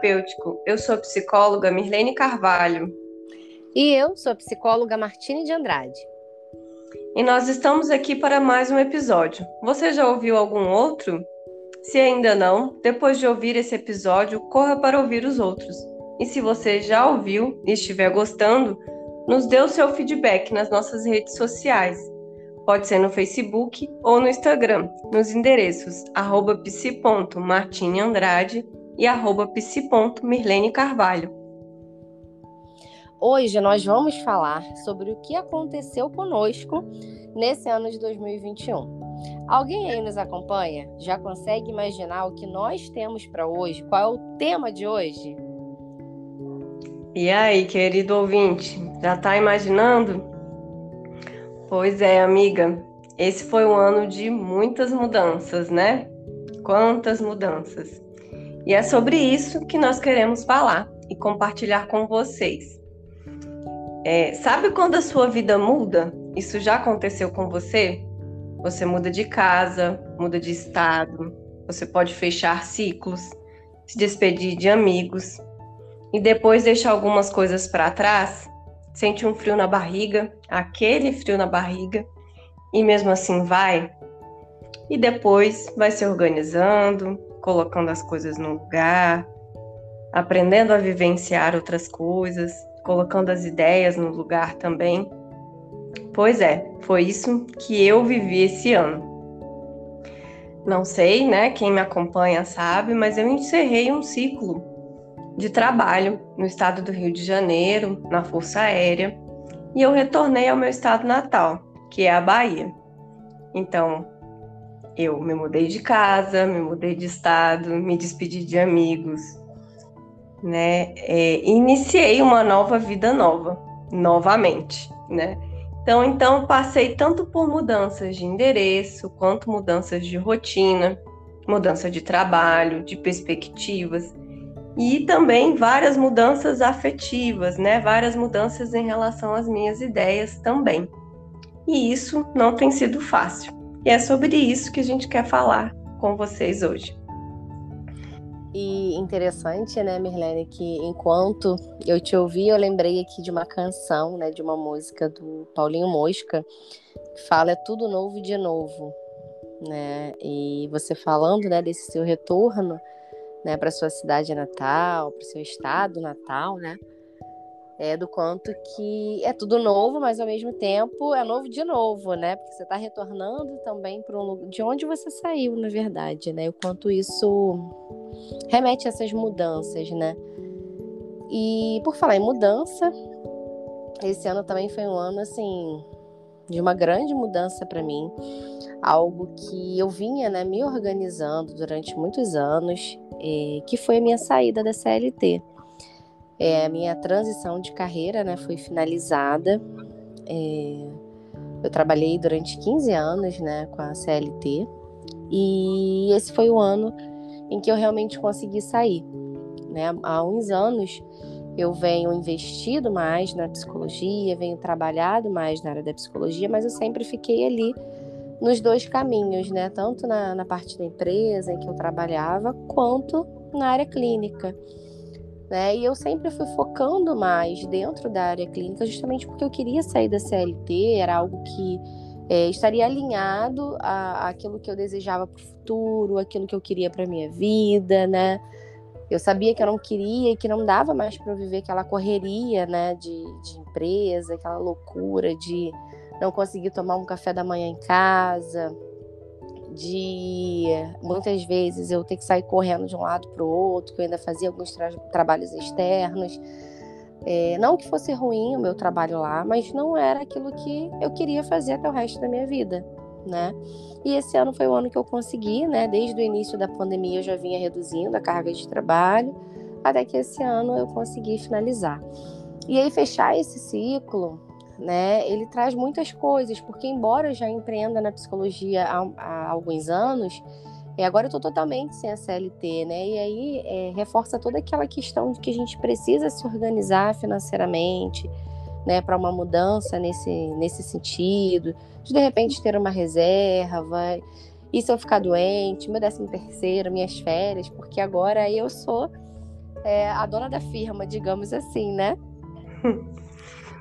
terapêutico. Eu sou a psicóloga Mirlene Carvalho. E eu sou a psicóloga Martine de Andrade. E nós estamos aqui para mais um episódio. Você já ouviu algum outro? Se ainda não, depois de ouvir esse episódio, corra para ouvir os outros. E se você já ouviu e estiver gostando, nos dê o seu feedback nas nossas redes sociais. Pode ser no Facebook ou no Instagram, nos endereços arroba psi.martineandrade e arroba psi.mirlene Hoje nós vamos falar sobre o que aconteceu conosco nesse ano de 2021. Alguém aí nos acompanha? Já consegue imaginar o que nós temos para hoje? Qual é o tema de hoje? E aí, querido ouvinte, já está imaginando? Pois é, amiga, esse foi um ano de muitas mudanças, né? Quantas mudanças! E é sobre isso que nós queremos falar e compartilhar com vocês. É, sabe quando a sua vida muda? Isso já aconteceu com você? Você muda de casa, muda de estado, você pode fechar ciclos, se despedir de amigos, e depois deixar algumas coisas para trás, sente um frio na barriga, aquele frio na barriga, e mesmo assim vai. E depois vai se organizando, colocando as coisas no lugar, aprendendo a vivenciar outras coisas, colocando as ideias no lugar também. Pois é, foi isso que eu vivi esse ano. Não sei, né? Quem me acompanha sabe, mas eu encerrei um ciclo de trabalho no estado do Rio de Janeiro, na Força Aérea, e eu retornei ao meu estado natal, que é a Bahia. Então, eu me mudei de casa, me mudei de estado, me despedi de amigos, né? É, iniciei uma nova vida nova, novamente, né? Então, então passei tanto por mudanças de endereço, quanto mudanças de rotina, mudança de trabalho, de perspectivas e também várias mudanças afetivas, né? Várias mudanças em relação às minhas ideias também. E isso não tem sido fácil. E é sobre isso que a gente quer falar com vocês hoje. E interessante, né, Mirlene, que enquanto eu te ouvi, eu lembrei aqui de uma canção, né, de uma música do Paulinho Mosca, que fala é tudo novo de novo, né? E você falando, né, desse seu retorno, né, para sua cidade natal, para o seu estado natal, né? É do quanto que é tudo novo, mas ao mesmo tempo é novo de novo, né? Porque você está retornando também para um lugar de onde você saiu, na verdade, né? O quanto isso remete a essas mudanças, né? E por falar em mudança, esse ano também foi um ano assim de uma grande mudança para mim, algo que eu vinha, né, me organizando durante muitos anos é, que foi a minha saída da CLT. É, a minha transição de carreira né, foi finalizada. É, eu trabalhei durante 15 anos né, com a CLT e esse foi o ano em que eu realmente consegui sair. Né? Há uns anos eu venho investido mais na psicologia, venho trabalhado mais na área da psicologia, mas eu sempre fiquei ali nos dois caminhos, né? Tanto na, na parte da empresa em que eu trabalhava, quanto na área clínica. Né? E eu sempre fui focando mais dentro da área clínica, justamente porque eu queria sair da CLT, era algo que é, estaria alinhado àquilo que eu desejava para o futuro, aquilo que eu queria para minha vida, né? Eu sabia que eu não queria e que não dava mais para eu viver aquela correria, né, de, de empresa, aquela loucura de não conseguir tomar um café da manhã em casa, de muitas vezes eu ter que sair correndo de um lado para o outro, que eu ainda fazia alguns tra trabalhos externos. É, não que fosse ruim o meu trabalho lá, mas não era aquilo que eu queria fazer até o resto da minha vida, né? E esse ano foi o ano que eu consegui, né? Desde o início da pandemia eu já vinha reduzindo a carga de trabalho, até que esse ano eu consegui finalizar. E aí fechar esse ciclo né? Ele traz muitas coisas, porque embora eu já empreenda na psicologia há, há alguns anos, é, agora eu estou totalmente sem a CLT, né? E aí é, reforça toda aquela questão de que a gente precisa se organizar financeiramente, né? Para uma mudança nesse, nesse sentido, de de repente ter uma reserva. E se eu ficar doente, meu décimo terceiro, minhas férias, porque agora eu sou é, a dona da firma, digamos assim, né?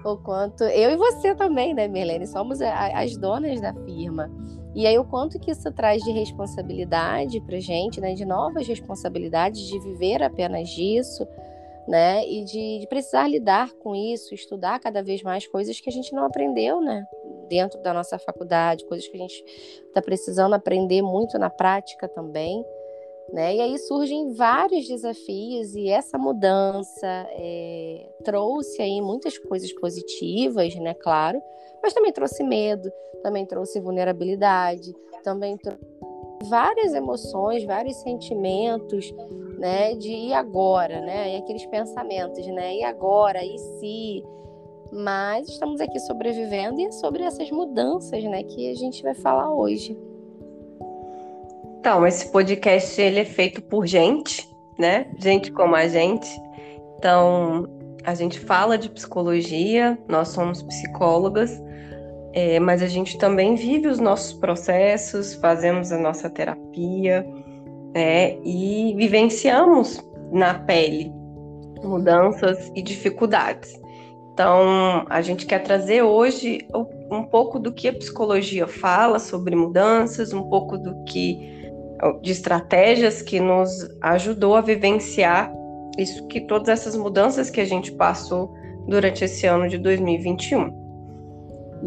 o quanto eu e você também, né, Merlene, somos as donas da firma. E aí o quanto que isso traz de responsabilidade para gente, né, de novas responsabilidades, de viver apenas disso, né, e de, de precisar lidar com isso, estudar cada vez mais coisas que a gente não aprendeu, né, dentro da nossa faculdade, coisas que a gente está precisando aprender muito na prática também. Né? E aí surgem vários desafios e essa mudança é, trouxe aí muitas coisas positivas, né? Claro, mas também trouxe medo, também trouxe vulnerabilidade, também trouxe várias emoções, vários sentimentos, né? De e agora, né? E aqueles pensamentos, né? E agora, e se? Mas estamos aqui sobrevivendo e é sobre essas mudanças, né? Que a gente vai falar hoje. Então, esse podcast ele é feito por gente, né? Gente como a gente. Então, a gente fala de psicologia, nós somos psicólogas, é, mas a gente também vive os nossos processos, fazemos a nossa terapia, né? E vivenciamos na pele mudanças e dificuldades. Então, a gente quer trazer hoje um pouco do que a psicologia fala sobre mudanças, um pouco do que de estratégias que nos ajudou a vivenciar isso que todas essas mudanças que a gente passou durante esse ano de 2021.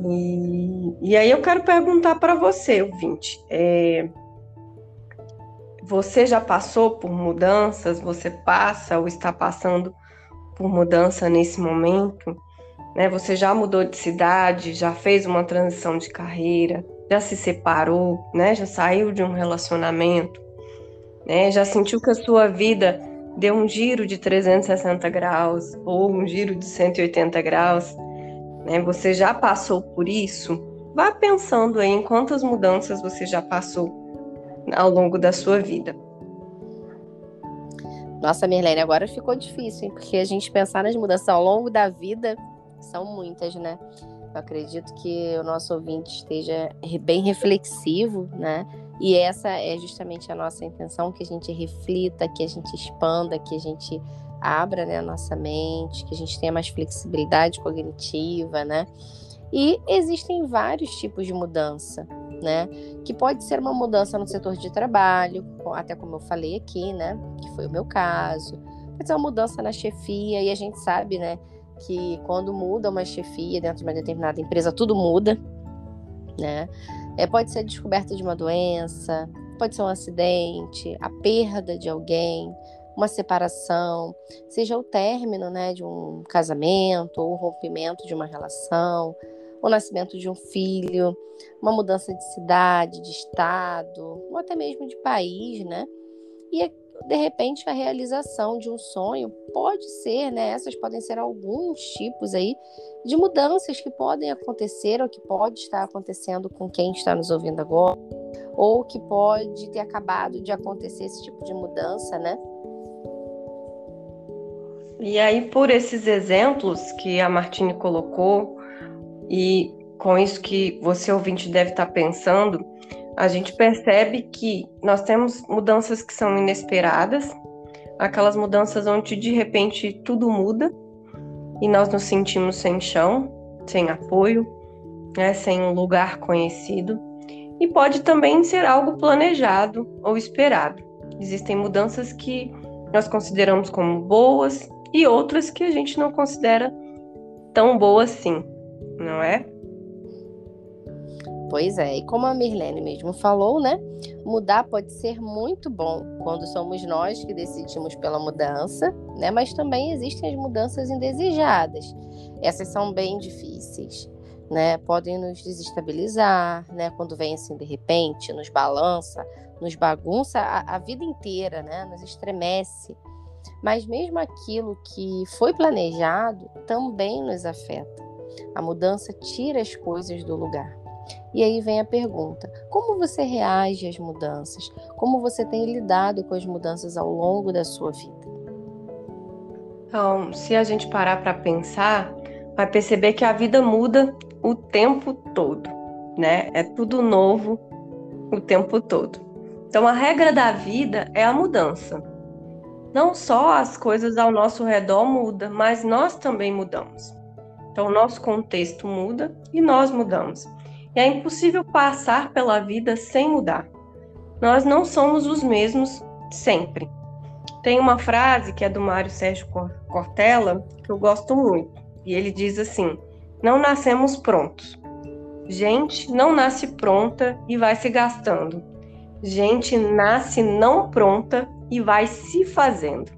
E, e aí eu quero perguntar para você, ouvinte, é, você já passou por mudanças? Você passa ou está passando por mudança nesse momento? Né? Você já mudou de cidade? Já fez uma transição de carreira? Já se separou, né? Já saiu de um relacionamento, né? Já sentiu que a sua vida deu um giro de 360 graus ou um giro de 180 graus, né? Você já passou por isso? Vá pensando aí em quantas mudanças você já passou ao longo da sua vida. Nossa, Mirlene, agora ficou difícil, hein? porque a gente pensar nas mudanças ao longo da vida são muitas, né? Eu acredito que o nosso ouvinte esteja bem reflexivo, né? E essa é justamente a nossa intenção, que a gente reflita, que a gente expanda, que a gente abra né, a nossa mente, que a gente tenha mais flexibilidade cognitiva, né? E existem vários tipos de mudança, né? Que pode ser uma mudança no setor de trabalho, até como eu falei aqui, né? Que foi o meu caso. Pode ser uma mudança na chefia, e a gente sabe, né? Que quando muda uma chefia dentro de uma determinada empresa, tudo muda, né? É, pode ser a descoberta de uma doença, pode ser um acidente, a perda de alguém, uma separação, seja o término né, de um casamento ou o rompimento de uma relação, o nascimento de um filho, uma mudança de cidade, de estado, ou até mesmo de país, né? E de repente a realização de um sonho pode ser, né? Essas podem ser alguns tipos aí de mudanças que podem acontecer ou que pode estar acontecendo com quem está nos ouvindo agora, ou que pode ter acabado de acontecer esse tipo de mudança, né? E aí, por esses exemplos que a Martine colocou, e com isso que você ouvinte deve estar pensando, a gente percebe que nós temos mudanças que são inesperadas, aquelas mudanças onde de repente tudo muda e nós nos sentimos sem chão, sem apoio, né, sem um lugar conhecido. E pode também ser algo planejado ou esperado. Existem mudanças que nós consideramos como boas e outras que a gente não considera tão boas assim, não é? Pois é, e como a Mirlene mesmo falou, né? Mudar pode ser muito bom quando somos nós que decidimos pela mudança, né? Mas também existem as mudanças indesejadas. Essas são bem difíceis, né? Podem nos desestabilizar, né? Quando vem assim de repente, nos balança, nos bagunça a, a vida inteira, né? Nos estremece. Mas mesmo aquilo que foi planejado também nos afeta. A mudança tira as coisas do lugar. E aí vem a pergunta: como você reage às mudanças? Como você tem lidado com as mudanças ao longo da sua vida? Então, se a gente parar para pensar, vai perceber que a vida muda o tempo todo, né? É tudo novo o tempo todo. Então, a regra da vida é a mudança. não só as coisas ao nosso redor mudam, mas nós também mudamos. Então, o nosso contexto muda e nós mudamos. E é impossível passar pela vida sem mudar. Nós não somos os mesmos sempre. Tem uma frase que é do Mário Sérgio Cortella que eu gosto muito. E ele diz assim: Não nascemos prontos. Gente não nasce pronta e vai se gastando. Gente nasce não pronta e vai se fazendo.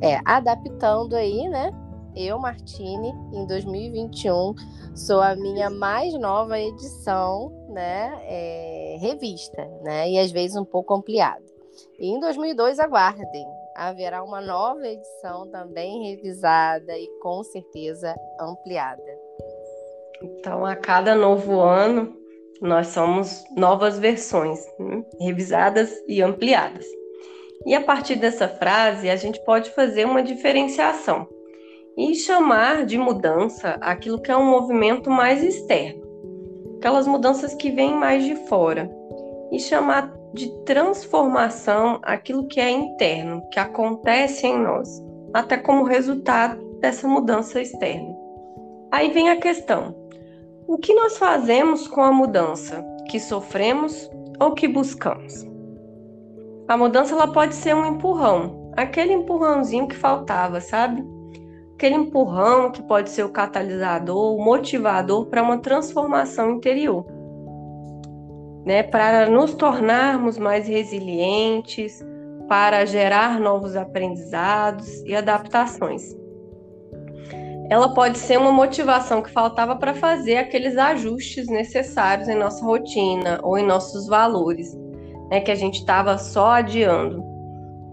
É, adaptando aí, né? Eu, Martine, em 2021, sou a minha mais nova edição, né? É, revista, né? E às vezes um pouco ampliada. E em 2002, aguardem, haverá uma nova edição também revisada e com certeza ampliada. Então, a cada novo ano, nós somos novas versões, né? revisadas e ampliadas. E a partir dessa frase, a gente pode fazer uma diferenciação e chamar de mudança aquilo que é um movimento mais externo, aquelas mudanças que vêm mais de fora, e chamar de transformação aquilo que é interno, que acontece em nós, até como resultado dessa mudança externa. Aí vem a questão: o que nós fazemos com a mudança? Que sofremos ou que buscamos? A mudança ela pode ser um empurrão, aquele empurrãozinho que faltava, sabe? Aquele empurrão que pode ser o catalisador, o motivador para uma transformação interior né, para nos tornarmos mais resilientes, para gerar novos aprendizados e adaptações. Ela pode ser uma motivação que faltava para fazer aqueles ajustes necessários em nossa rotina ou em nossos valores, né, que a gente estava só adiando.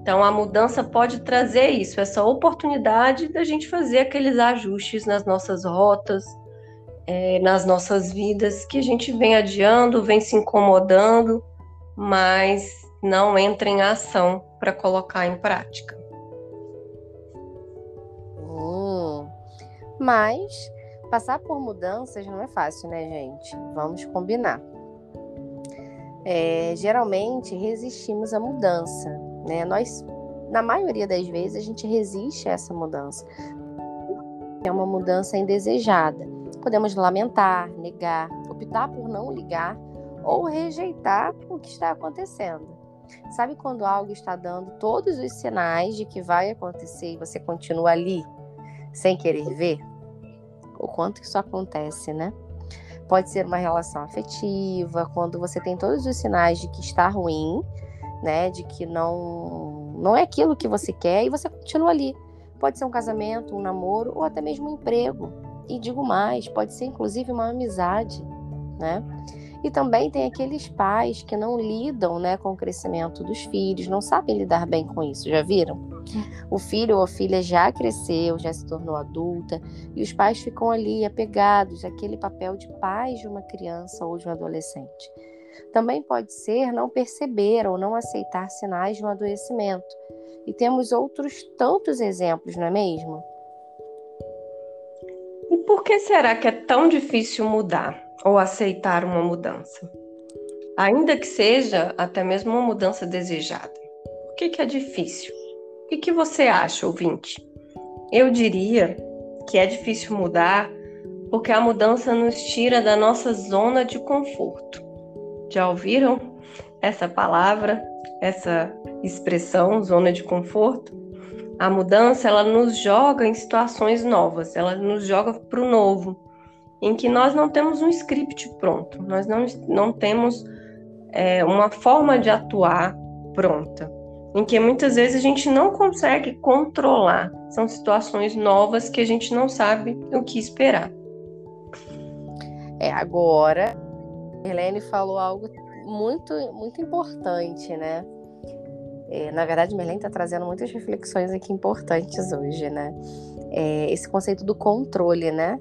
Então, a mudança pode trazer isso, essa oportunidade da gente fazer aqueles ajustes nas nossas rotas, é, nas nossas vidas que a gente vem adiando, vem se incomodando, mas não entra em ação para colocar em prática. Hum, mas passar por mudanças não é fácil, né, gente? Vamos combinar. É, geralmente resistimos à mudança, né? Nós, na maioria das vezes, a gente resiste a essa mudança. É uma mudança indesejada. Podemos lamentar, negar, optar por não ligar ou rejeitar o que está acontecendo. Sabe quando algo está dando todos os sinais de que vai acontecer e você continua ali, sem querer ver? O quanto isso acontece, né? Pode ser uma relação afetiva, quando você tem todos os sinais de que está ruim, né? De que não, não é aquilo que você quer e você continua ali. Pode ser um casamento, um namoro ou até mesmo um emprego. E digo mais, pode ser inclusive uma amizade, né? E também tem aqueles pais que não lidam né, com o crescimento dos filhos, não sabem lidar bem com isso, já viram? O filho ou a filha já cresceu, já se tornou adulta, e os pais ficam ali apegados àquele papel de pais de uma criança ou de um adolescente. Também pode ser não perceber ou não aceitar sinais de um adoecimento. E temos outros tantos exemplos, não é mesmo? Por que será que é tão difícil mudar ou aceitar uma mudança? Ainda que seja até mesmo uma mudança desejada. Por que, que é difícil? O que, que você acha, ouvinte? Eu diria que é difícil mudar porque a mudança nos tira da nossa zona de conforto. Já ouviram essa palavra, essa expressão, zona de conforto? a mudança ela nos joga em situações novas, ela nos joga para o novo, em que nós não temos um script pronto, nós não, não temos é, uma forma de atuar pronta, em que muitas vezes a gente não consegue controlar. São situações novas que a gente não sabe o que esperar. É, agora, Helene falou algo muito, muito importante, né? É, na verdade, Merlin está trazendo muitas reflexões aqui importantes hoje, né? É, esse conceito do controle, né?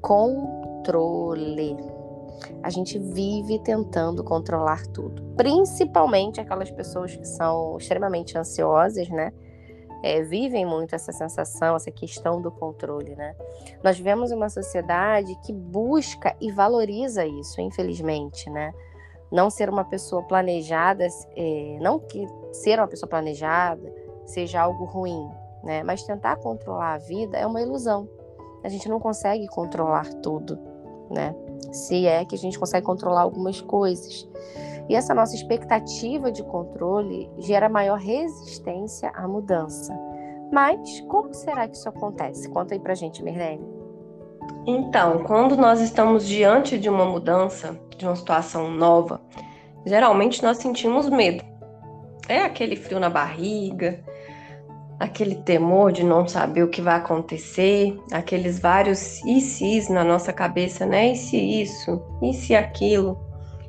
Controle. A gente vive tentando controlar tudo, principalmente aquelas pessoas que são extremamente ansiosas, né? É, vivem muito essa sensação, essa questão do controle, né? Nós vivemos uma sociedade que busca e valoriza isso, infelizmente, né? Não ser uma pessoa planejada, é, não que ser uma pessoa planejada seja algo ruim, né? Mas tentar controlar a vida é uma ilusão. A gente não consegue controlar tudo, né? Se é que a gente consegue controlar algumas coisas. E essa nossa expectativa de controle gera maior resistência à mudança. Mas como será que isso acontece? Conta aí pra gente, Mirlene. Então, quando nós estamos diante de uma mudança, de uma situação nova, geralmente nós sentimos medo. É aquele frio na barriga, aquele temor de não saber o que vai acontecer, aqueles vários e se na nossa cabeça, né? E se isso, e se aquilo.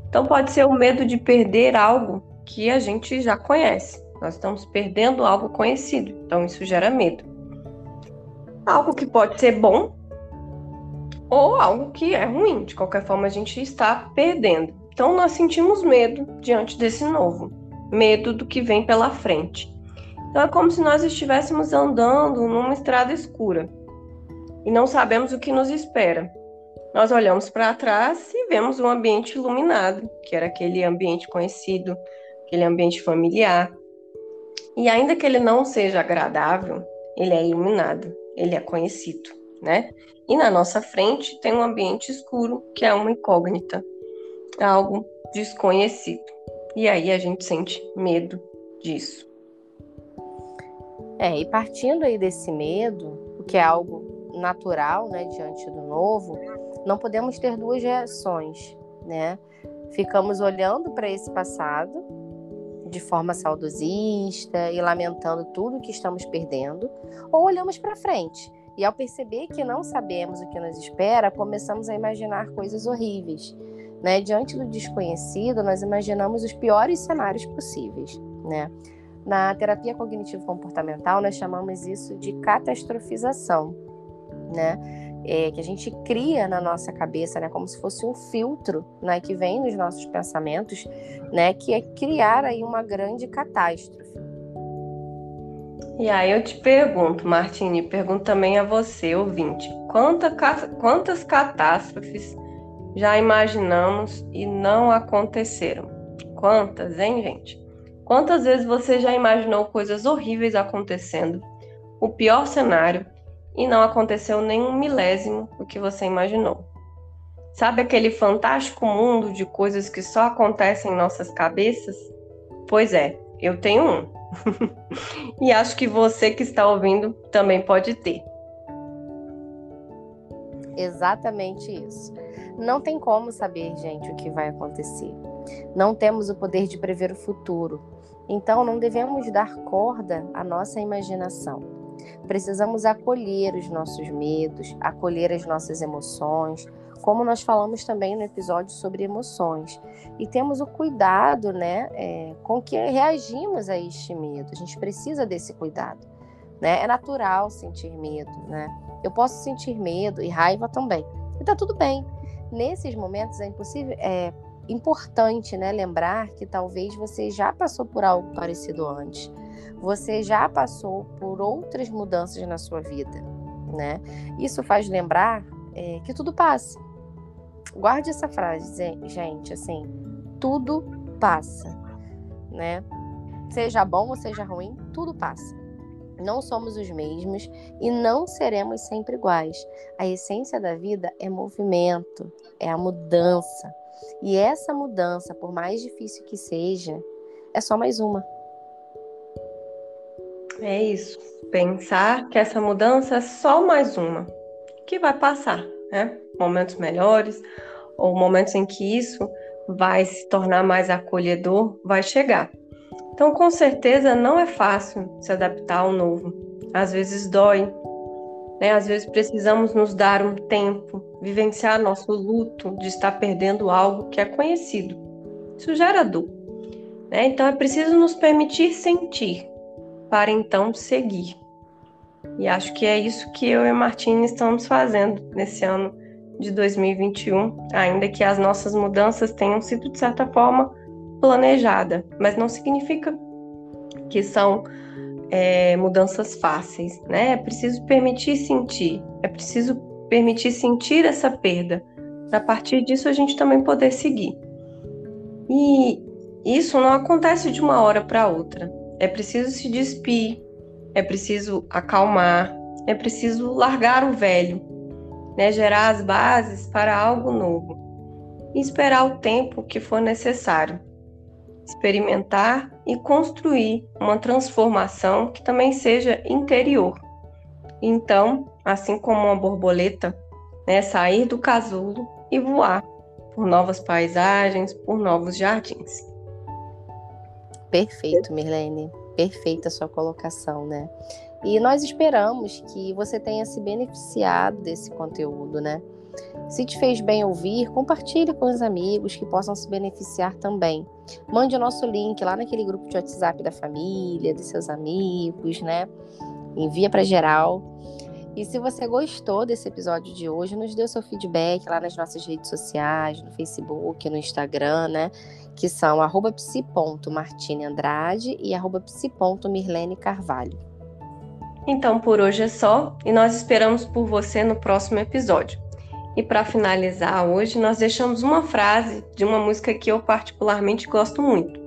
Então pode ser o medo de perder algo que a gente já conhece. Nós estamos perdendo algo conhecido, então isso gera medo. Algo que pode ser bom ou algo que é ruim, de qualquer forma a gente está perdendo. Então nós sentimos medo diante desse novo, medo do que vem pela frente. Então é como se nós estivéssemos andando numa estrada escura e não sabemos o que nos espera. Nós olhamos para trás e vemos um ambiente iluminado, que era aquele ambiente conhecido, aquele ambiente familiar. E ainda que ele não seja agradável, ele é iluminado, ele é conhecido, né? E na nossa frente tem um ambiente escuro, que é uma incógnita, algo desconhecido. E aí a gente sente medo disso. É, e partindo aí desse medo, o que é algo natural, né, diante do novo, não podemos ter duas reações, né? Ficamos olhando para esse passado de forma saudosista e lamentando tudo que estamos perdendo, ou olhamos para frente e ao perceber que não sabemos o que nos espera, começamos a imaginar coisas horríveis. Né? Diante do desconhecido, nós imaginamos os piores cenários possíveis. Né? Na terapia cognitivo-comportamental, nós chamamos isso de catastrofização, né? É, que a gente cria na nossa cabeça, né, como se fosse um filtro, né, que vem nos nossos pensamentos, né, que é criar aí uma grande catástrofe. E aí eu te pergunto, Martini, pergunto também a você, ouvinte, quanta, quantas catástrofes já imaginamos e não aconteceram? Quantas, hein, gente? Quantas vezes você já imaginou coisas horríveis acontecendo, o pior cenário, e não aconteceu nem um milésimo do que você imaginou? Sabe aquele fantástico mundo de coisas que só acontecem em nossas cabeças? Pois é, eu tenho um. e acho que você que está ouvindo também pode ter. Exatamente isso. Não tem como saber, gente, o que vai acontecer. Não temos o poder de prever o futuro. Então, não devemos dar corda à nossa imaginação. Precisamos acolher os nossos medos, acolher as nossas emoções, como nós falamos também no episódio sobre emoções. E temos o cuidado né, é, com que reagimos a este medo. A gente precisa desse cuidado. Né? É natural sentir medo. Né? Eu posso sentir medo e raiva também. E tá tudo bem. Nesses momentos é impossível. É, importante né, lembrar que talvez você já passou por algo parecido antes. Você já passou por outras mudanças na sua vida, né? Isso faz lembrar é, que tudo passa. Guarde essa frase, gente, assim, tudo passa, né? Seja bom ou seja ruim, tudo passa. Não somos os mesmos e não seremos sempre iguais. A essência da vida é movimento, é a mudança. E essa mudança, por mais difícil que seja, é só mais uma. É isso. Pensar que essa mudança é só mais uma, que vai passar, né? Momentos melhores ou momentos em que isso vai se tornar mais acolhedor, vai chegar. Então, com certeza, não é fácil se adaptar ao novo. Às vezes dói, né? Às vezes precisamos nos dar um tempo, vivenciar nosso luto de estar perdendo algo que é conhecido. Isso gera dor. Né? Então é preciso nos permitir sentir para então seguir. E acho que é isso que eu e a Martina estamos fazendo nesse ano de 2021, ainda que as nossas mudanças tenham sido de certa forma planejada, mas não significa que são é, mudanças fáceis, né? É preciso permitir sentir, é preciso permitir sentir essa perda, a partir disso a gente também poder seguir. E isso não acontece de uma hora para outra. É preciso se despir, é preciso acalmar, é preciso largar o velho, né? gerar as bases para algo novo e esperar o tempo que for necessário. Experimentar e construir uma transformação que também seja interior. Então, assim como uma borboleta, né, sair do casulo e voar por novas paisagens, por novos jardins. Perfeito, Mirlene. Perfeita a sua colocação, né? E nós esperamos que você tenha se beneficiado desse conteúdo, né? Se te fez bem ouvir, compartilhe com os amigos que possam se beneficiar também. Mande o nosso link lá naquele grupo de WhatsApp da família, dos seus amigos, né? Envia para geral. E se você gostou desse episódio de hoje, nos dê o seu feedback lá nas nossas redes sociais, no Facebook, no Instagram, né? Que são arroba psi.martineandrade e arroba psi.mirlene Carvalho. Então, por hoje é só e nós esperamos por você no próximo episódio. E para finalizar hoje, nós deixamos uma frase de uma música que eu particularmente gosto muito.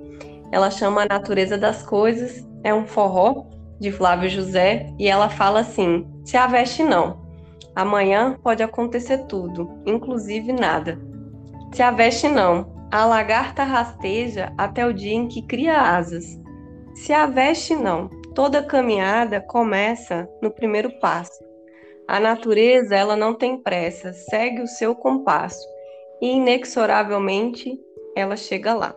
Ela chama A Natureza das Coisas, é um forró de Flávio José, e ela fala assim: se a veste não. Amanhã pode acontecer tudo, inclusive nada. Se a veste não. A lagarta rasteja até o dia em que cria asas. Se a veste não. Toda caminhada começa no primeiro passo. A natureza, ela não tem pressa, segue o seu compasso e inexoravelmente ela chega lá.